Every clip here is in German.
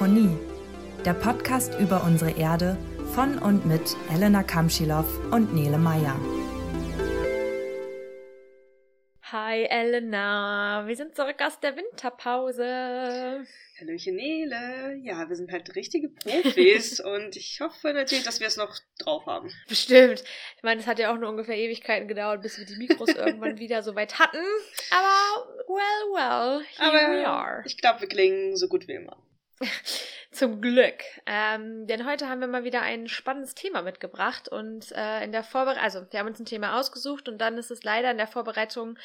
Radiofonie, der Podcast über unsere Erde von und mit Elena Kamschilow und Nele Meyer. Hi Elena, wir sind zurück aus der Winterpause. Hallöchen Nele. Ja, wir sind halt richtige Profis und ich hoffe natürlich, dass wir es noch drauf haben. Bestimmt. Ich meine, es hat ja auch nur ungefähr Ewigkeiten gedauert, bis wir die Mikros irgendwann wieder so weit hatten. Aber well, well, here Aber we are. ich glaube, wir klingen so gut wie immer. Zum Glück. Ähm, denn heute haben wir mal wieder ein spannendes Thema mitgebracht und äh, in der Vorbereitung, also wir haben uns ein Thema ausgesucht und dann ist es leider in der Vorbereitung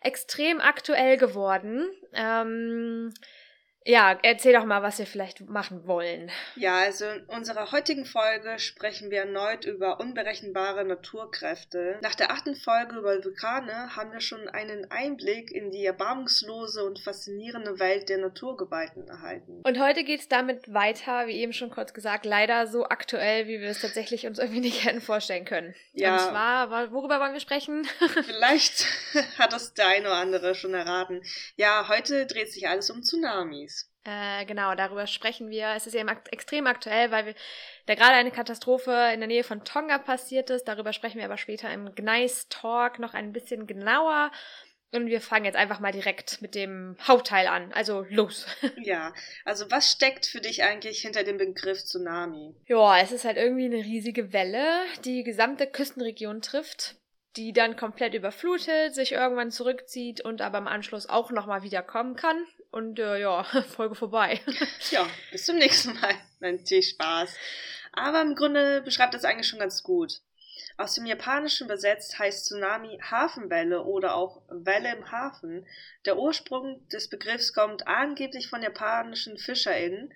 extrem aktuell geworden. Ähm, ja, erzähl doch mal, was wir vielleicht machen wollen. Ja, also in unserer heutigen Folge sprechen wir erneut über unberechenbare Naturkräfte. Nach der achten Folge über Vulkane haben wir schon einen Einblick in die erbarmungslose und faszinierende Welt der Naturgewalten erhalten. Und heute geht's damit weiter, wie eben schon kurz gesagt, leider so aktuell, wie wir es tatsächlich uns irgendwie nicht hätten vorstellen können. Ja. Und zwar, wa- worüber wollen wir sprechen? Vielleicht hat das der eine oder andere schon erraten. Ja, heute dreht sich alles um Tsunamis. Äh, genau, darüber sprechen wir. Es ist eben akt extrem aktuell, weil wir, da gerade eine Katastrophe in der Nähe von Tonga passiert ist. Darüber sprechen wir aber später im Gneis Talk noch ein bisschen genauer. Und wir fangen jetzt einfach mal direkt mit dem Hauptteil an. Also los. Ja, also was steckt für dich eigentlich hinter dem Begriff Tsunami? ja, es ist halt irgendwie eine riesige Welle, die die gesamte Küstenregion trifft, die dann komplett überflutet, sich irgendwann zurückzieht und aber im Anschluss auch nochmal wieder kommen kann. Und äh, ja, Folge vorbei. Ja, bis zum nächsten Mal. Natürlich Spaß. Aber im Grunde beschreibt das eigentlich schon ganz gut. Aus dem Japanischen übersetzt heißt Tsunami Hafenwelle oder auch Welle im Hafen. Der Ursprung des Begriffs kommt angeblich von japanischen FischerInnen.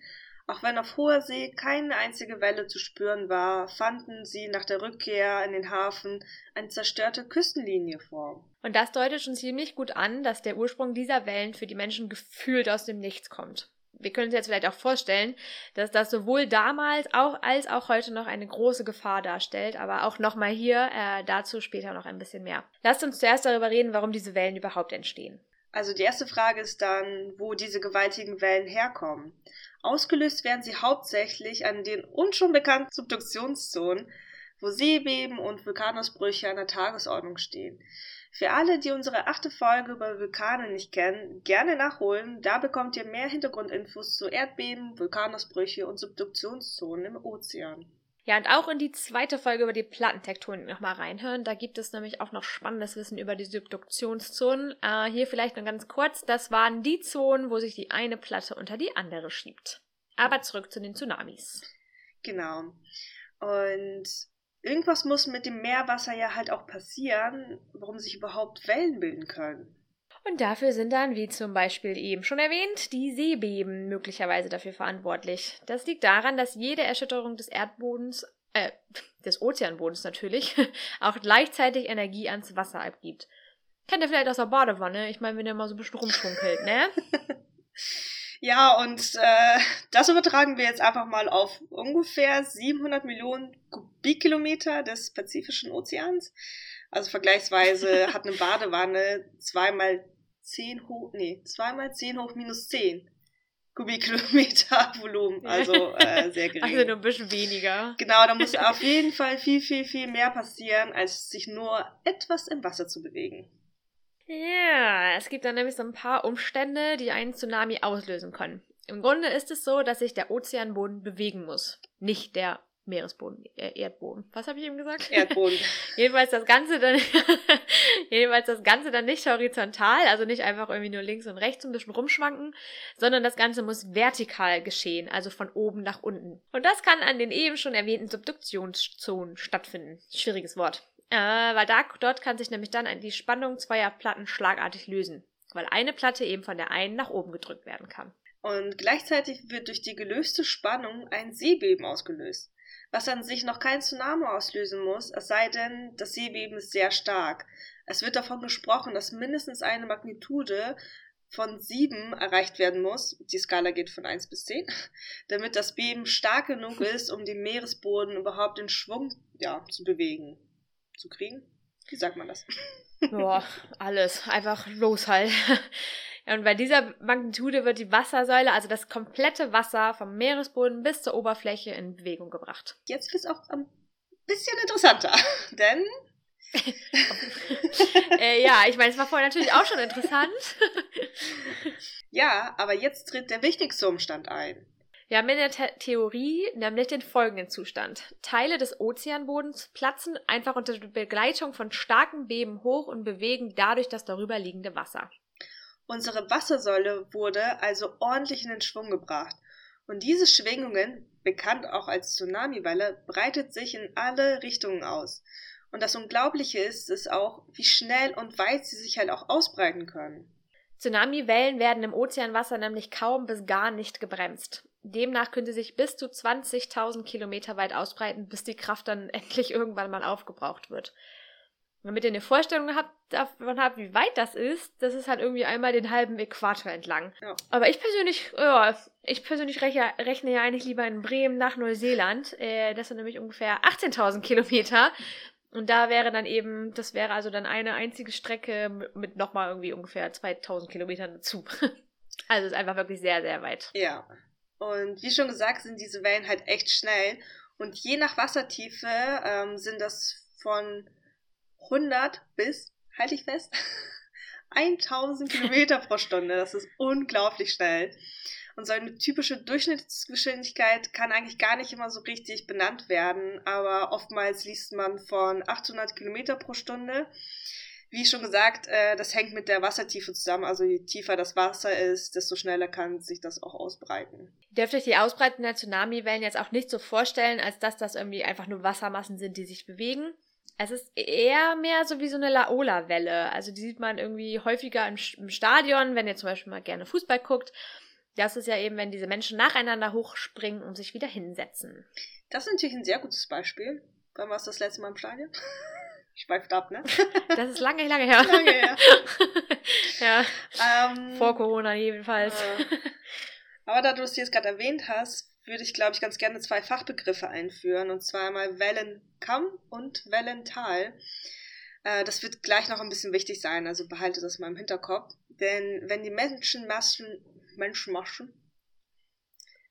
Auch wenn auf hoher See keine einzige Welle zu spüren war, fanden sie nach der Rückkehr in den Hafen eine zerstörte Küstenlinie vor. Und das deutet schon ziemlich gut an, dass der Ursprung dieser Wellen für die Menschen gefühlt aus dem Nichts kommt. Wir können uns jetzt vielleicht auch vorstellen, dass das sowohl damals auch als auch heute noch eine große Gefahr darstellt, aber auch nochmal hier äh, dazu später noch ein bisschen mehr. Lasst uns zuerst darüber reden, warum diese Wellen überhaupt entstehen. Also die erste Frage ist dann, wo diese gewaltigen Wellen herkommen. Ausgelöst werden sie hauptsächlich an den uns schon bekannten Subduktionszonen, wo Seebeben und Vulkanausbrüche an der Tagesordnung stehen. Für alle, die unsere achte Folge über Vulkane nicht kennen, gerne nachholen. Da bekommt ihr mehr Hintergrundinfos zu Erdbeben, Vulkanausbrüche und Subduktionszonen im Ozean. Ja, und auch in die zweite Folge über die Plattentektonik nochmal reinhören. Da gibt es nämlich auch noch spannendes Wissen über die Subduktionszonen. Äh, hier vielleicht nur ganz kurz. Das waren die Zonen, wo sich die eine Platte unter die andere schiebt. Aber zurück zu den Tsunamis. Genau. Und irgendwas muss mit dem Meerwasser ja halt auch passieren, warum sich überhaupt Wellen bilden können. Und dafür sind dann, wie zum Beispiel eben schon erwähnt, die Seebeben möglicherweise dafür verantwortlich. Das liegt daran, dass jede Erschütterung des Erdbodens, äh, des Ozeanbodens natürlich, auch gleichzeitig Energie ans Wasser abgibt. Kennt ihr vielleicht aus der Badewanne? Ich meine, wenn der mal so ein bisschen rumschunkelt, ne? Ja, und äh, das übertragen wir jetzt einfach mal auf ungefähr 700 Millionen Kubikkilometer des Pazifischen Ozeans. Also vergleichsweise hat eine Badewanne zweimal 10 hoch, nee, zweimal 10 hoch minus 10 Kubikkilometer Volumen. Also äh, sehr gering. Also nur ein bisschen weniger. Genau, da muss auf jeden Fall viel, viel, viel mehr passieren, als sich nur etwas im Wasser zu bewegen. Ja, es gibt dann nämlich so ein paar Umstände, die einen Tsunami auslösen können. Im Grunde ist es so, dass sich der Ozeanboden bewegen muss, nicht der Meeresboden, äh, Erdboden. Was habe ich eben gesagt? Erdboden. jedenfalls das Ganze dann, jedenfalls das Ganze dann nicht horizontal, also nicht einfach irgendwie nur links und rechts ein bisschen rumschwanken, sondern das Ganze muss vertikal geschehen, also von oben nach unten. Und das kann an den eben schon erwähnten Subduktionszonen stattfinden. Schwieriges Wort. Äh, weil da, dort kann sich nämlich dann die Spannung zweier Platten schlagartig lösen, weil eine Platte eben von der einen nach oben gedrückt werden kann. Und gleichzeitig wird durch die gelöste Spannung ein Seebeben ausgelöst, was an sich noch kein Tsunami auslösen muss, es sei denn, das Seebeben ist sehr stark. Es wird davon gesprochen, dass mindestens eine Magnitude von 7 erreicht werden muss, die Skala geht von 1 bis 10, damit das Beben stark genug ist, um den Meeresboden überhaupt in Schwung ja, zu bewegen. Zu kriegen? Wie sagt man das? Boah, alles. Einfach los halt. Und bei dieser Magnitude wird die Wassersäule, also das komplette Wasser vom Meeresboden bis zur Oberfläche in Bewegung gebracht. Jetzt wird es auch ein bisschen interessanter, denn äh, ja, ich meine, es war vorher natürlich auch schon interessant. ja, aber jetzt tritt der wichtigste Umstand ein. Wir haben in der The Theorie nämlich den folgenden Zustand. Teile des Ozeanbodens platzen einfach unter Begleitung von starken Beben hoch und bewegen dadurch das darüber liegende Wasser. Unsere Wassersäule wurde also ordentlich in den Schwung gebracht. Und diese Schwingungen, bekannt auch als Tsunamiwelle, breitet sich in alle Richtungen aus. Und das Unglaubliche ist, ist auch, wie schnell und weit sie sich halt auch ausbreiten können. Tsunamiwellen werden im Ozeanwasser nämlich kaum bis gar nicht gebremst. Demnach können sie sich bis zu 20.000 Kilometer weit ausbreiten, bis die Kraft dann endlich irgendwann mal aufgebraucht wird. Damit ihr eine Vorstellung habt, davon habt, wie weit das ist, das ist halt irgendwie einmal den halben Äquator entlang. Ja. Aber ich persönlich, ja, ich persönlich rechne, rechne ja eigentlich lieber in Bremen nach Neuseeland. Äh, das sind nämlich ungefähr 18.000 Kilometer. Und da wäre dann eben, das wäre also dann eine einzige Strecke mit, mit nochmal irgendwie ungefähr 2000 Kilometern dazu. also ist einfach wirklich sehr, sehr weit. Ja. Und wie schon gesagt, sind diese Wellen halt echt schnell. Und je nach Wassertiefe ähm, sind das von 100 bis, halte ich fest, 1000 Kilometer pro Stunde. Das ist unglaublich schnell. Und so eine typische Durchschnittsgeschwindigkeit kann eigentlich gar nicht immer so richtig benannt werden, aber oftmals liest man von 800 Kilometer pro Stunde. Wie schon gesagt, äh, das hängt mit der Wassertiefe zusammen. Also je tiefer das Wasser ist, desto schneller kann sich das auch ausbreiten. Dürft euch die Ausbreitung der Tsunami-Wellen jetzt auch nicht so vorstellen, als dass das irgendwie einfach nur Wassermassen sind, die sich bewegen. Es ist eher mehr so wie so eine Laola-Welle. Also die sieht man irgendwie häufiger im, Stadion, wenn ihr zum Beispiel mal gerne Fußball guckt. Das ist ja eben, wenn diese Menschen nacheinander hochspringen und sich wieder hinsetzen. Das ist natürlich ein sehr gutes Beispiel. Wann warst du das letzte Mal im Stadion? Schweift ab, ne? Das ist lange, lange her. Lange her. ja. Ähm, Vor Corona jedenfalls. Äh, aber da du es jetzt gerade erwähnt hast, würde ich, glaube ich, ganz gerne zwei Fachbegriffe einführen. Und zwar einmal Wellenkamm und Wellental. Äh, das wird gleich noch ein bisschen wichtig sein, also behalte das mal im Hinterkopf. Denn wenn die Menschenmassen Menschenmaschen.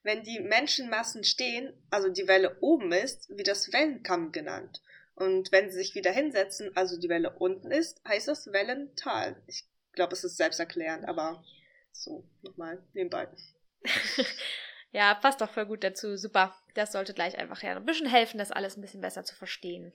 Wenn die Menschenmassen stehen, also die Welle oben ist, wird das Wellenkamm genannt. Und wenn sie sich wieder hinsetzen, also die Welle unten ist, heißt das Wellental. Ich glaube, es ist selbsterklärend, aber so, nochmal nebenbei. ja, passt doch voll gut dazu. Super. Das sollte gleich einfach ja ein bisschen helfen, das alles ein bisschen besser zu verstehen.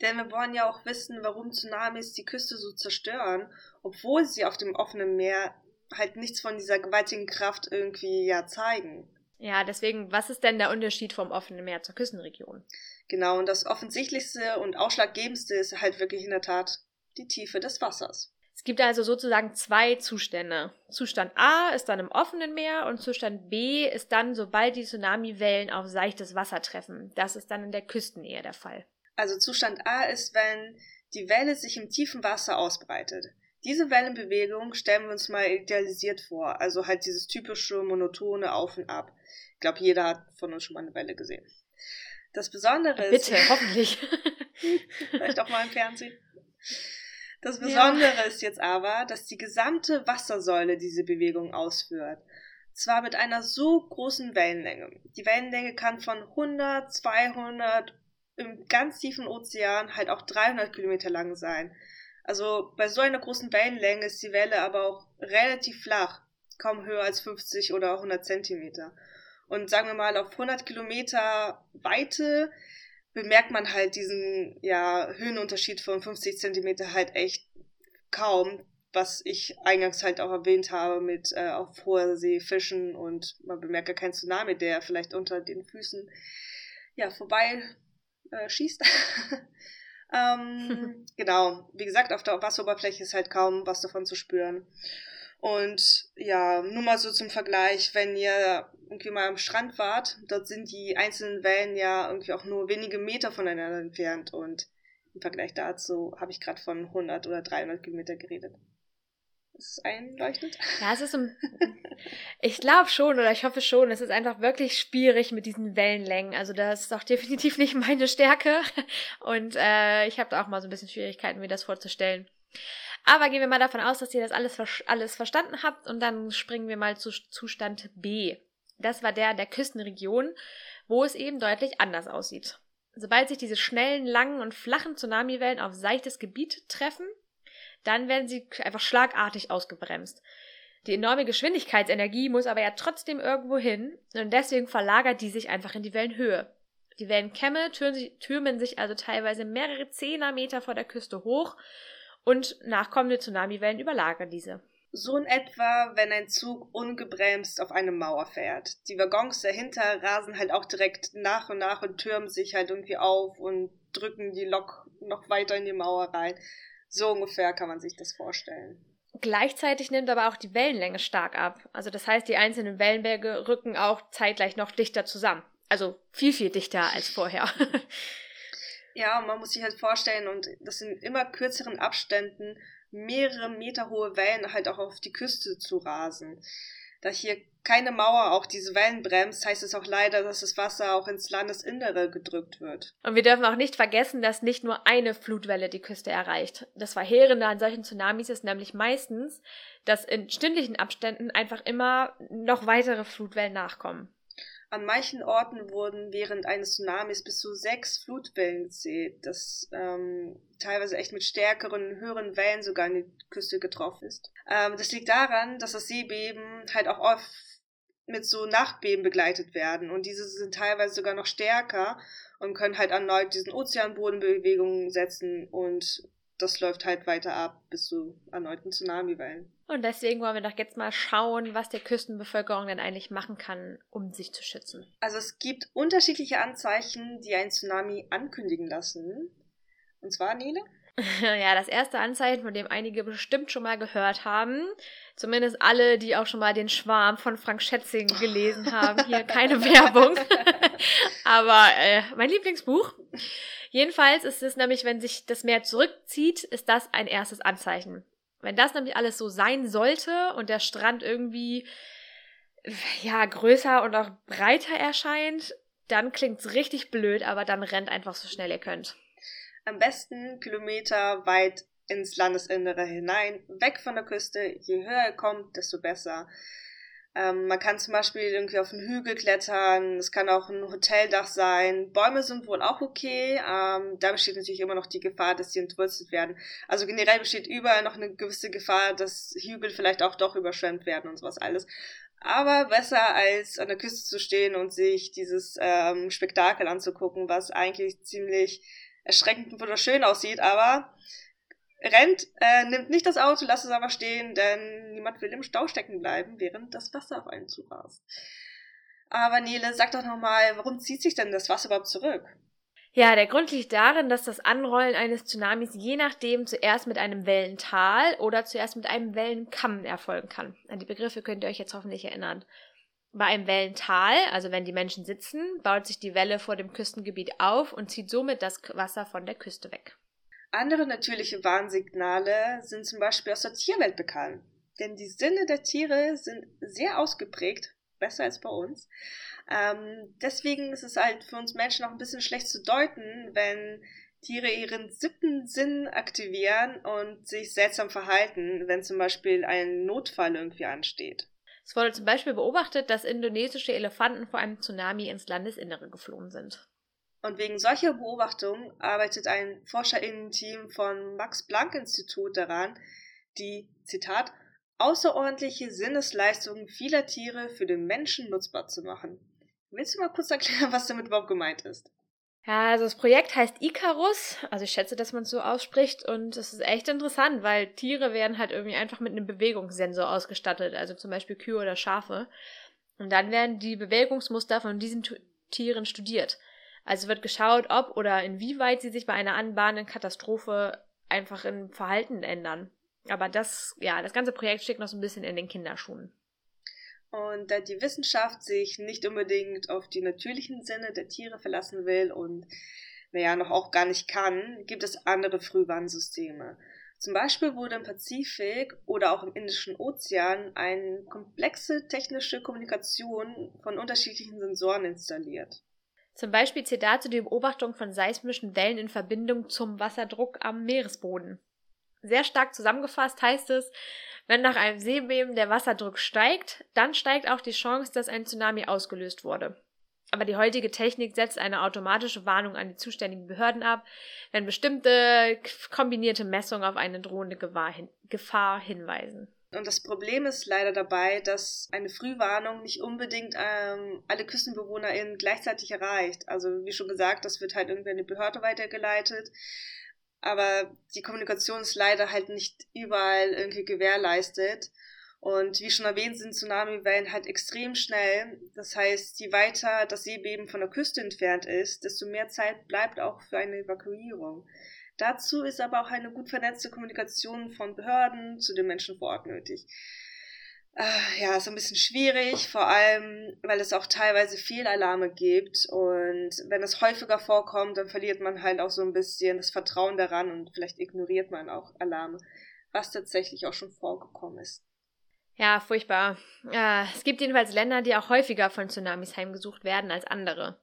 Denn wir wollen ja auch wissen, warum Tsunamis die Küste so zerstören, obwohl sie auf dem offenen Meer halt nichts von dieser gewaltigen Kraft irgendwie ja zeigen. Ja, deswegen, was ist denn der Unterschied vom offenen Meer zur Küstenregion? Genau, und das offensichtlichste und ausschlaggebendste ist halt wirklich in der Tat die Tiefe des Wassers. Es gibt also sozusagen zwei Zustände. Zustand A ist dann im offenen Meer und Zustand B ist dann, sobald die Tsunamiwellen auf seichtes Wasser treffen. Das ist dann in der Küstennähe der Fall. Also Zustand A ist, wenn die Welle sich im tiefen Wasser ausbreitet. Diese Wellenbewegung stellen wir uns mal idealisiert vor. Also halt dieses typische monotone Auf und Ab. Ich glaube, jeder hat von uns schon mal eine Welle gesehen. Das Besondere ist. Bitte, hoffentlich. vielleicht auch mal im Fernsehen. Das Besondere ja. ist jetzt aber, dass die gesamte Wassersäule diese Bewegung ausführt. Zwar mit einer so großen Wellenlänge. Die Wellenlänge kann von 100, 200, im ganz tiefen Ozean halt auch 300 Kilometer lang sein. Also bei so einer großen Wellenlänge ist die Welle aber auch relativ flach, kaum höher als 50 oder 100 Zentimeter. Und sagen wir mal, auf 100 Kilometer Weite bemerkt man halt diesen ja, Höhenunterschied von 50 Zentimeter halt echt kaum, was ich eingangs halt auch erwähnt habe mit äh, auf hoher See fischen und man bemerkt ja keinen Tsunami, der vielleicht unter den Füßen ja vorbei äh, schießt. Ähm, genau, wie gesagt, auf der Wasseroberfläche ist halt kaum was davon zu spüren. Und ja, nur mal so zum Vergleich, wenn ihr irgendwie mal am Strand wart, dort sind die einzelnen Wellen ja irgendwie auch nur wenige Meter voneinander entfernt. Und im Vergleich dazu habe ich gerade von 100 oder 300 Kilometer geredet. Ist es einleuchtend? Ja, es ist so. Ich glaube schon oder ich hoffe schon. Es ist einfach wirklich schwierig mit diesen Wellenlängen. Also das ist auch definitiv nicht meine Stärke. Und äh, ich habe da auch mal so ein bisschen Schwierigkeiten, mir das vorzustellen. Aber gehen wir mal davon aus, dass ihr das alles, alles verstanden habt und dann springen wir mal zu Zustand B. Das war der der Küstenregion, wo es eben deutlich anders aussieht. Sobald sich diese schnellen, langen und flachen Tsunamiwellen auf seichtes Gebiet treffen, dann werden sie einfach schlagartig ausgebremst. Die enorme Geschwindigkeitsenergie muss aber ja trotzdem irgendwo hin und deswegen verlagert die sich einfach in die Wellenhöhe. Die Wellenkämme türmen sich also teilweise mehrere Zehnermeter vor der Küste hoch und nachkommende Tsunamiwellen überlagern diese. So in etwa, wenn ein Zug ungebremst auf eine Mauer fährt. Die Waggons dahinter rasen halt auch direkt nach und nach und türmen sich halt irgendwie auf und drücken die Lok noch weiter in die Mauer rein. So ungefähr kann man sich das vorstellen. Gleichzeitig nimmt aber auch die Wellenlänge stark ab. Also das heißt, die einzelnen Wellenberge rücken auch zeitgleich noch dichter zusammen. Also viel, viel dichter als vorher. ja, man muss sich halt vorstellen, und das in immer kürzeren Abständen mehrere Meter hohe Wellen halt auch auf die Küste zu rasen. Da hier keine Mauer auch diese Wellen bremst, heißt es auch leider, dass das Wasser auch ins Landesinnere gedrückt wird. Und wir dürfen auch nicht vergessen, dass nicht nur eine Flutwelle die Küste erreicht. Das Verheerende an solchen Tsunamis ist nämlich meistens, dass in stündlichen Abständen einfach immer noch weitere Flutwellen nachkommen. An manchen Orten wurden während eines Tsunamis bis zu sechs Flutwellen gezählt, das ähm, teilweise echt mit stärkeren, höheren Wellen sogar an die Küste getroffen ist. Ähm, das liegt daran, dass das Seebeben halt auch oft mit so Nachtbeben begleitet werden und diese sind teilweise sogar noch stärker und können halt erneut diesen Ozeanbodenbewegungen setzen und das läuft halt weiter ab bis zu erneuten Tsunamiwellen. Und deswegen wollen wir doch jetzt mal schauen, was die Küstenbevölkerung denn eigentlich machen kann, um sich zu schützen. Also es gibt unterschiedliche Anzeichen, die ein Tsunami ankündigen lassen. Und zwar, Nele? ja, das erste Anzeichen, von dem einige bestimmt schon mal gehört haben. Zumindest alle, die auch schon mal den Schwarm von Frank Schätzing gelesen haben. Hier keine Werbung. Aber äh, mein Lieblingsbuch. Jedenfalls ist es nämlich, wenn sich das Meer zurückzieht, ist das ein erstes Anzeichen. Wenn das nämlich alles so sein sollte und der Strand irgendwie ja größer und auch breiter erscheint, dann klingt's richtig blöd, aber dann rennt einfach so schnell ihr könnt. Am besten Kilometer weit ins Landesinnere hinein, weg von der Küste. Je höher er kommt, desto besser. Ähm, man kann zum Beispiel irgendwie auf einen Hügel klettern, es kann auch ein Hoteldach sein. Bäume sind wohl auch okay. Ähm, da besteht natürlich immer noch die Gefahr, dass sie entwurzelt werden. Also generell besteht überall noch eine gewisse Gefahr, dass Hügel vielleicht auch doch überschwemmt werden und sowas alles. Aber besser als an der Küste zu stehen und sich dieses ähm, Spektakel anzugucken, was eigentlich ziemlich erschreckend und wunderschön aussieht, aber rennt, äh, nimmt nicht das Auto, lasst es aber stehen, denn niemand will im Stau stecken bleiben, während das Wasser auf einen zurast. Aber Nele, sag doch nochmal, warum zieht sich denn das Wasser überhaupt zurück? Ja, der Grund liegt darin, dass das Anrollen eines Tsunamis je nachdem zuerst mit einem Wellental oder zuerst mit einem Wellenkamm erfolgen kann. An die Begriffe könnt ihr euch jetzt hoffentlich erinnern. Bei einem Wellental, also wenn die Menschen sitzen, baut sich die Welle vor dem Küstengebiet auf und zieht somit das Wasser von der Küste weg. Andere natürliche Warnsignale sind zum Beispiel aus der Tierwelt bekannt. Denn die Sinne der Tiere sind sehr ausgeprägt, besser als bei uns. Ähm, deswegen ist es halt für uns Menschen auch ein bisschen schlecht zu deuten, wenn Tiere ihren siebten Sinn aktivieren und sich seltsam verhalten, wenn zum Beispiel ein Notfall irgendwie ansteht. Es wurde zum Beispiel beobachtet, dass indonesische Elefanten vor einem Tsunami ins Landesinnere geflohen sind. Und wegen solcher Beobachtungen arbeitet ein Forscherinnen-Team vom Max-Planck-Institut daran, die, Zitat, außerordentliche Sinnesleistungen vieler Tiere für den Menschen nutzbar zu machen. Willst du mal kurz erklären, was damit überhaupt gemeint ist? Ja, also das Projekt heißt Icarus, also ich schätze, dass man es so ausspricht und es ist echt interessant, weil Tiere werden halt irgendwie einfach mit einem Bewegungssensor ausgestattet, also zum Beispiel Kühe oder Schafe. Und dann werden die Bewegungsmuster von diesen Tieren studiert. Also wird geschaut, ob oder inwieweit sie sich bei einer anbahnenden Katastrophe einfach im Verhalten ändern. Aber das, ja, das ganze Projekt steckt noch so ein bisschen in den Kinderschuhen. Und da die Wissenschaft sich nicht unbedingt auf die natürlichen Sinne der Tiere verlassen will und naja, noch auch gar nicht kann, gibt es andere Frühwarnsysteme. Zum Beispiel wurde im Pazifik oder auch im Indischen Ozean eine komplexe technische Kommunikation von unterschiedlichen Sensoren installiert. Zum Beispiel zählt dazu die Beobachtung von seismischen Wellen in Verbindung zum Wasserdruck am Meeresboden. Sehr stark zusammengefasst heißt es, wenn nach einem Seebeben der Wasserdruck steigt, dann steigt auch die Chance, dass ein Tsunami ausgelöst wurde. Aber die heutige Technik setzt eine automatische Warnung an die zuständigen Behörden ab, wenn bestimmte kombinierte Messungen auf eine drohende Gefahr hinweisen. Und das Problem ist leider dabei, dass eine Frühwarnung nicht unbedingt ähm, alle KüstenbewohnerInnen gleichzeitig erreicht. Also wie schon gesagt, das wird halt irgendwie an die Behörde weitergeleitet. Aber die Kommunikation ist leider halt nicht überall irgendwie gewährleistet. Und wie schon erwähnt, sind Tsunamiwellen halt extrem schnell. Das heißt, je weiter das Seebeben von der Küste entfernt ist, desto mehr Zeit bleibt auch für eine Evakuierung. Dazu ist aber auch eine gut vernetzte Kommunikation von Behörden zu den Menschen vor Ort nötig. Äh, ja, ist ein bisschen schwierig, vor allem, weil es auch teilweise Fehlalarme gibt und wenn es häufiger vorkommt, dann verliert man halt auch so ein bisschen das Vertrauen daran und vielleicht ignoriert man auch Alarme, was tatsächlich auch schon vorgekommen ist. Ja, furchtbar. Äh, es gibt jedenfalls Länder, die auch häufiger von Tsunamis heimgesucht werden als andere.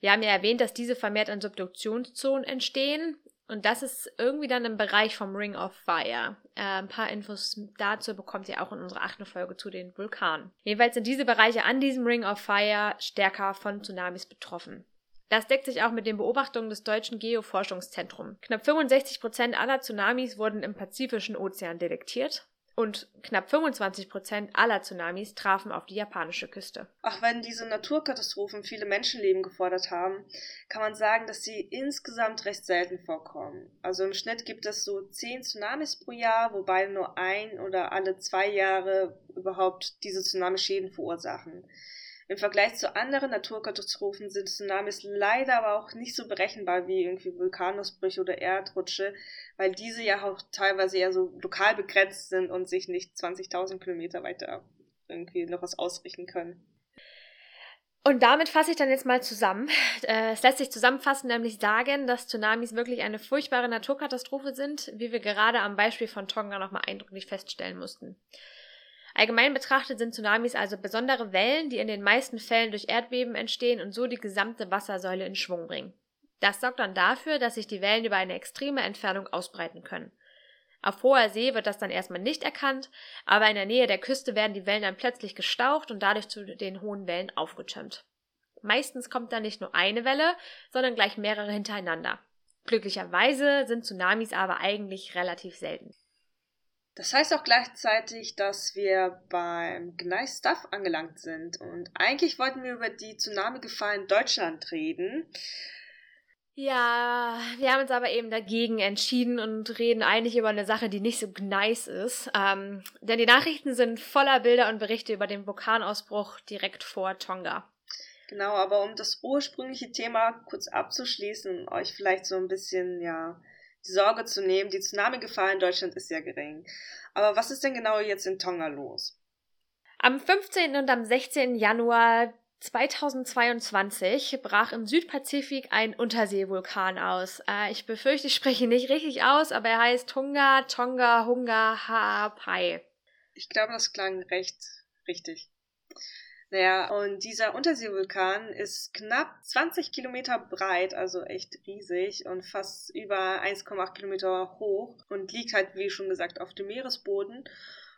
Wir haben ja erwähnt, dass diese vermehrt in Subduktionszonen entstehen. Und das ist irgendwie dann im Bereich vom Ring of Fire. Äh, ein paar Infos dazu bekommt ihr auch in unserer achten Folge zu den Vulkanen. Jedenfalls sind diese Bereiche an diesem Ring of Fire stärker von Tsunamis betroffen. Das deckt sich auch mit den Beobachtungen des Deutschen Geoforschungszentrums. Knapp 65 Prozent aller Tsunamis wurden im Pazifischen Ozean detektiert und knapp 25 Prozent aller Tsunamis trafen auf die japanische Küste. Auch wenn diese Naturkatastrophen viele Menschenleben gefordert haben, kann man sagen, dass sie insgesamt recht selten vorkommen. Also im Schnitt gibt es so zehn Tsunamis pro Jahr, wobei nur ein oder alle zwei Jahre überhaupt diese Tsunamischäden verursachen. Im Vergleich zu anderen Naturkatastrophen sind Tsunamis leider aber auch nicht so berechenbar wie irgendwie Vulkanausbrüche oder Erdrutsche, weil diese ja auch teilweise eher so lokal begrenzt sind und sich nicht 20.000 Kilometer weiter irgendwie noch was ausrichten können. Und damit fasse ich dann jetzt mal zusammen. Äh, es lässt sich zusammenfassen, nämlich sagen, dass Tsunamis wirklich eine furchtbare Naturkatastrophe sind, wie wir gerade am Beispiel von Tonga nochmal eindrücklich feststellen mussten. Allgemein betrachtet sind Tsunamis also besondere Wellen, die in den meisten Fällen durch Erdbeben entstehen und so die gesamte Wassersäule in Schwung bringen. Das sorgt dann dafür, dass sich die Wellen über eine extreme Entfernung ausbreiten können. Auf hoher See wird das dann erstmal nicht erkannt, aber in der Nähe der Küste werden die Wellen dann plötzlich gestaucht und dadurch zu den hohen Wellen aufgetürmt. Meistens kommt dann nicht nur eine Welle, sondern gleich mehrere hintereinander. Glücklicherweise sind Tsunamis aber eigentlich relativ selten. Das heißt auch gleichzeitig, dass wir beim Gneis Stuff angelangt sind. Und eigentlich wollten wir über die Tsunami-Gefahr in Deutschland reden. Ja, wir haben uns aber eben dagegen entschieden und reden eigentlich über eine Sache, die nicht so nice ist. Ähm, denn die Nachrichten sind voller Bilder und Berichte über den Vulkanausbruch direkt vor Tonga. Genau, aber um das ursprüngliche Thema kurz abzuschließen, euch vielleicht so ein bisschen, ja, die Sorge zu nehmen, die Tsunami-Gefahr in Deutschland ist sehr gering. Aber was ist denn genau jetzt in Tonga los? Am 15. und am 16. Januar 2022 brach im Südpazifik ein Unterseevulkan aus. Äh, ich befürchte, ich spreche nicht richtig aus, aber er heißt Tunga Tonga Hunga Haapai. Ich glaube, das klang recht richtig. Naja, und dieser Unterseevulkan ist knapp 20 Kilometer breit, also echt riesig und fast über 1,8 Kilometer hoch und liegt halt, wie schon gesagt, auf dem Meeresboden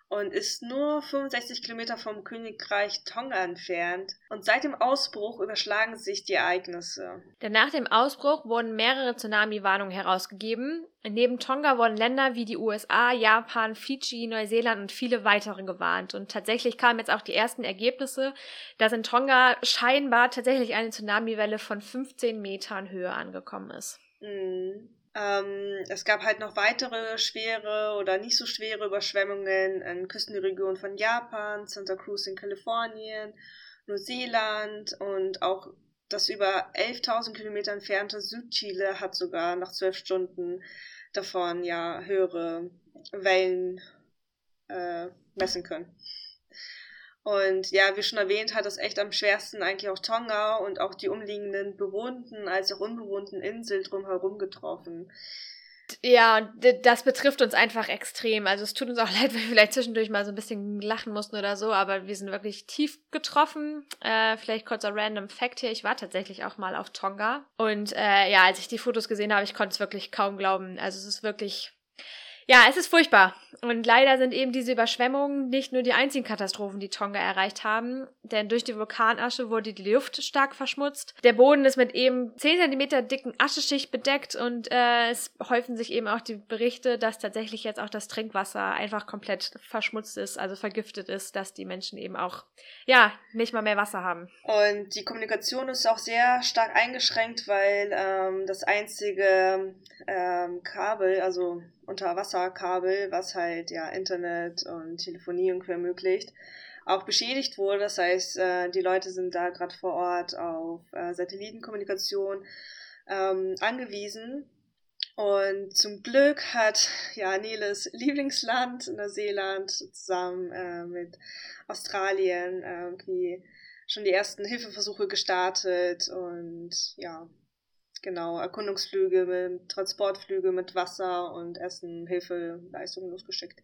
und ist nur 65 Kilometer vom Königreich Tonga entfernt. Und seit dem Ausbruch überschlagen sich die Ereignisse. Denn nach dem Ausbruch wurden mehrere Tsunami-Warnungen herausgegeben. Neben Tonga wurden Länder wie die USA, Japan, Fidschi, Neuseeland und viele weitere gewarnt. Und tatsächlich kamen jetzt auch die ersten Ergebnisse, dass in Tonga scheinbar tatsächlich eine Tsunamiwelle von 15 Metern Höhe angekommen ist. Mhm. Ähm, es gab halt noch weitere schwere oder nicht so schwere Überschwemmungen in Küstenregionen von Japan, Santa Cruz in Kalifornien, Neuseeland und auch das über 11.000 Kilometer entfernte Südchile hat sogar nach zwölf Stunden davon ja höhere Wellen äh, messen können. Und ja, wie schon erwähnt, hat das echt am schwersten eigentlich auch Tonga und auch die umliegenden bewohnten als auch unbewohnten Inseln drumherum getroffen. Ja, das betrifft uns einfach extrem. Also es tut uns auch leid, wenn wir vielleicht zwischendurch mal so ein bisschen lachen mussten oder so, aber wir sind wirklich tief getroffen. Äh, vielleicht kurzer random Fact hier. Ich war tatsächlich auch mal auf Tonga. Und äh, ja, als ich die Fotos gesehen habe, ich konnte es wirklich kaum glauben. Also es ist wirklich Ja, es ist furchtbar. Und leider sind eben diese Überschwemmungen nicht nur die einzigen Katastrophen, die Tonga erreicht haben, denn durch die Vulkanasche wurde die Luft stark verschmutzt. Der Boden ist mit eben 10 cm dicken Ascheschicht bedeckt und äh, es häufen sich eben auch die Berichte, dass tatsächlich jetzt auch das Trinkwasser einfach komplett verschmutzt ist, also vergiftet ist, dass die Menschen eben auch, ja, nicht mal mehr Wasser haben. Und die Kommunikation ist auch sehr stark eingeschränkt, weil ähm, das einzige ähm, Kabel, also Unterwasserkabel, was halt ja Internet und Telefonie und ermöglicht, auch beschädigt wurde. Das heißt, äh, die Leute sind da gerade vor Ort auf äh, Satellitenkommunikation ähm, angewiesen. Und zum Glück hat ja Neles Lieblingsland, Neuseeland, zusammen äh, mit Australien irgendwie schon die ersten Hilfeversuche gestartet und ja, genau, Erkundungsflüge, mit Transportflüge mit Wasser und Essen, Hilfeleistungen losgeschickt.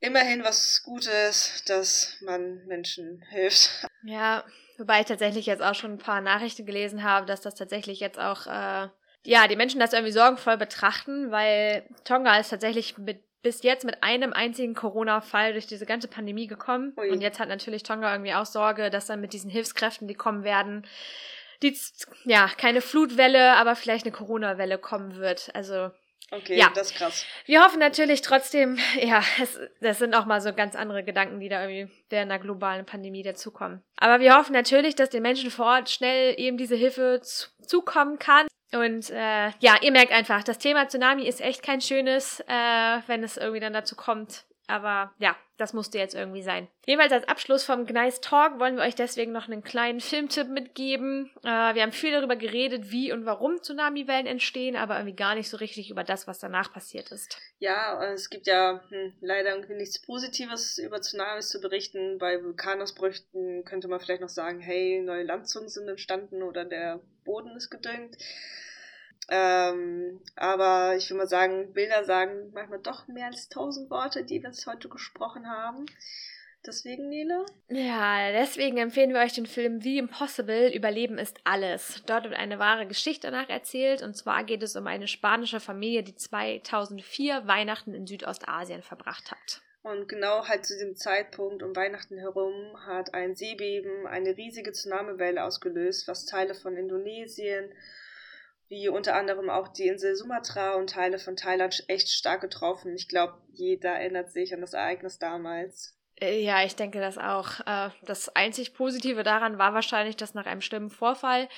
Immerhin was Gutes, dass man Menschen hilft. Ja, wobei ich tatsächlich jetzt auch schon ein paar Nachrichten gelesen habe, dass das tatsächlich jetzt auch, äh, ja, die Menschen das irgendwie sorgenvoll betrachten, weil Tonga ist tatsächlich mit bis jetzt mit einem einzigen Corona-Fall durch diese ganze Pandemie gekommen. Ui. Und jetzt hat natürlich Tonga irgendwie auch Sorge, dass dann mit diesen Hilfskräften, die kommen werden, die, ja, keine Flutwelle, aber vielleicht eine Corona-Welle kommen wird. Also, Okay, ja. das ist krass. Wir hoffen natürlich trotzdem, ja, es, das sind auch mal so ganz andere Gedanken, die da irgendwie während einer globalen Pandemie dazukommen. Aber wir hoffen natürlich, dass den Menschen vor Ort schnell eben diese Hilfe zu, zukommen kann. Und äh, ja, ihr merkt einfach, das Thema Tsunami ist echt kein schönes, äh, wenn es irgendwie dann dazu kommt. Aber ja, das musste jetzt irgendwie sein. Jedenfalls als Abschluss vom Gneis Talk wollen wir euch deswegen noch einen kleinen Filmtipp mitgeben. Äh, wir haben viel darüber geredet, wie und warum Tsunamiwellen entstehen, aber irgendwie gar nicht so richtig über das, was danach passiert ist. Ja, es gibt ja hm, leider irgendwie nichts Positives über Tsunamis zu berichten. Bei Vulkanausbrüchen könnte man vielleicht noch sagen, hey, neue Landzungen sind entstanden oder der Boden ist gedüngt. Ähm, aber ich würde mal sagen, Bilder sagen manchmal doch mehr als tausend Worte, die wir jetzt heute gesprochen haben. Deswegen, Nele? Ja, deswegen empfehlen wir euch den Film The Impossible, Überleben ist alles. Dort wird eine wahre Geschichte danach erzählt und zwar geht es um eine spanische Familie, die 2004 Weihnachten in Südostasien verbracht hat. Und genau halt zu diesem Zeitpunkt um Weihnachten herum hat ein Seebeben eine riesige Tsunamiwelle ausgelöst, was Teile von Indonesien, wie unter anderem auch die Insel Sumatra und Teile von Thailand echt stark getroffen. Ich glaube, jeder erinnert sich an das Ereignis damals. Äh, ja, ich denke das auch. Äh, das einzig Positive daran war wahrscheinlich, dass nach einem schlimmen Vorfall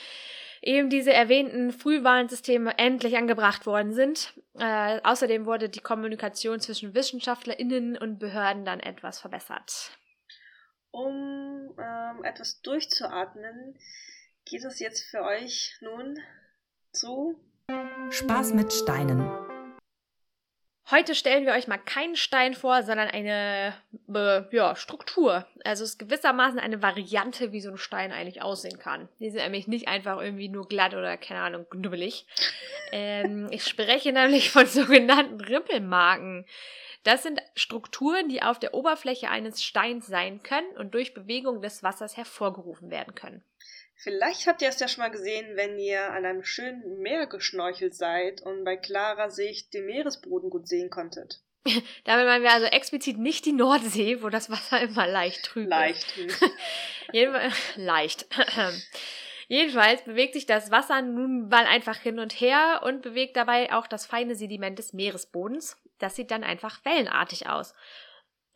eben diese erwähnten Frühwarnsysteme endlich angebracht worden sind. Äh, außerdem wurde die Kommunikation zwischen WissenschaftlerInnen und Behörden dann etwas verbessert. Um ähm, etwas durchzuatmen, geht es jetzt für euch nun zu Spaß mit Steinen. Heute stellen wir euch mal keinen Stein vor, sondern eine äh, ja, Struktur. Also es ist gewissermaßen eine Variante, wie so ein Stein eigentlich aussehen kann. Die sind nämlich nicht einfach irgendwie nur glatt oder, keine Ahnung, knubbelig. Ähm, ich spreche nämlich von sogenannten Rippelmarken. Das sind Strukturen, die auf der Oberfläche eines Steins sein können und durch Bewegung des Wassers hervorgerufen werden können. Vielleicht habt ihr es ja schon mal gesehen, wenn ihr an einem schönen Meer geschnorchelt seid und bei klarer Sicht den Meeresboden gut sehen konntet. Damit meinen wir also explizit nicht die Nordsee, wo das Wasser immer leicht trüb leicht. ist. Jedenfalls, leicht. Jedenfalls bewegt sich das Wasser nun mal einfach hin und her und bewegt dabei auch das feine Sediment des Meeresbodens. Das sieht dann einfach wellenartig aus.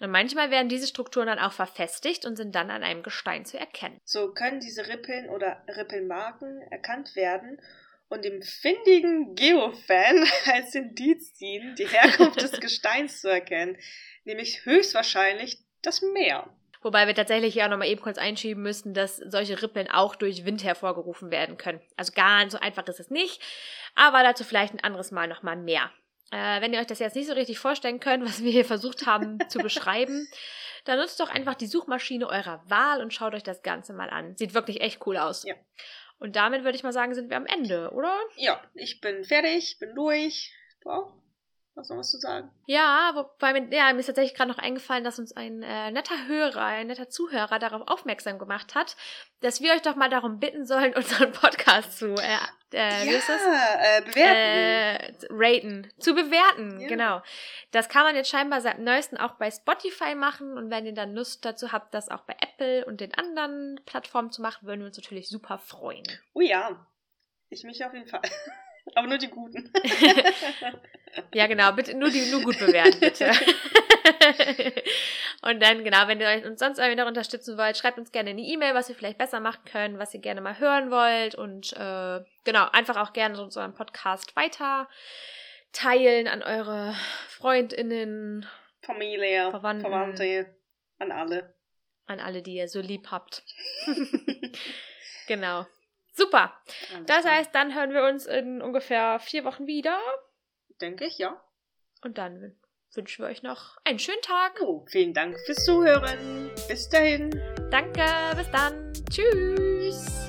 Und manchmal werden diese Strukturen dann auch verfestigt und sind dann an einem Gestein zu erkennen. So können diese Rippeln oder Rippelmarken erkannt werden und dem findigen Geofan als Indiz dienen, die Herkunft des Gesteins zu erkennen, nämlich höchstwahrscheinlich das Meer. Wobei wir tatsächlich ja nochmal eben kurz einschieben müssten, dass solche Rippeln auch durch Wind hervorgerufen werden können. Also ganz so einfach ist es nicht, aber dazu vielleicht ein anderes Mal nochmal mehr. Äh, wenn ihr euch das jetzt nicht so richtig vorstellen könnt, was wir hier versucht haben zu beschreiben, dann nutzt doch einfach die Suchmaschine eurer Wahl und schaut euch das Ganze mal an. Sieht wirklich echt cool aus. Ja. Und damit würde ich mal sagen, sind wir am Ende, oder? Ja, ich bin fertig, bin durch. Du auch? Hast du noch was zu sagen? Ja, wobei mir, ja, mir ist tatsächlich gerade noch eingefallen, dass uns ein äh, netter Hörer, ein netter Zuhörer darauf aufmerksam gemacht hat, dass wir euch doch mal darum bitten sollen, unseren Podcast zu äh, äh, das? äh, bewerten. Äh, raten, zu bewerten, Ja. genau. Das kann man jetzt scheinbar seit neuestem auch bei Spotify machen und wenn ihr dann Lust dazu habt, das auch bei Apple und den anderen Plattformen zu machen, würden wir uns natürlich super freuen. oh ja. Ich mich auf jeden Fall. Aber nur die guten. Ja, genau, bitte nur die nur gut bewerten, bitte. und dann, genau, wenn ihr euch uns sonst irgendwie noch unterstützen wollt, schreibt uns gerne eine E-Mail, was wir vielleicht besser machen können, was ihr gerne mal hören wollt und äh, genau, einfach auch gerne unseren Podcast weiter teilen an eure FreundInnen, Familie, Verwandten. Verwandte, an alle. an alle, die ihr so lieb habt. genau. Super. Alles Das klar. heißt, dann hören wir uns in ungefähr vier Wochen wieder Denke ich, ja. und dann wünschen wir euch noch einen schönen Tag. Oh, vielen Dank fürs Zuhören. Bis dahin. Danke, bis dann. Tschüss.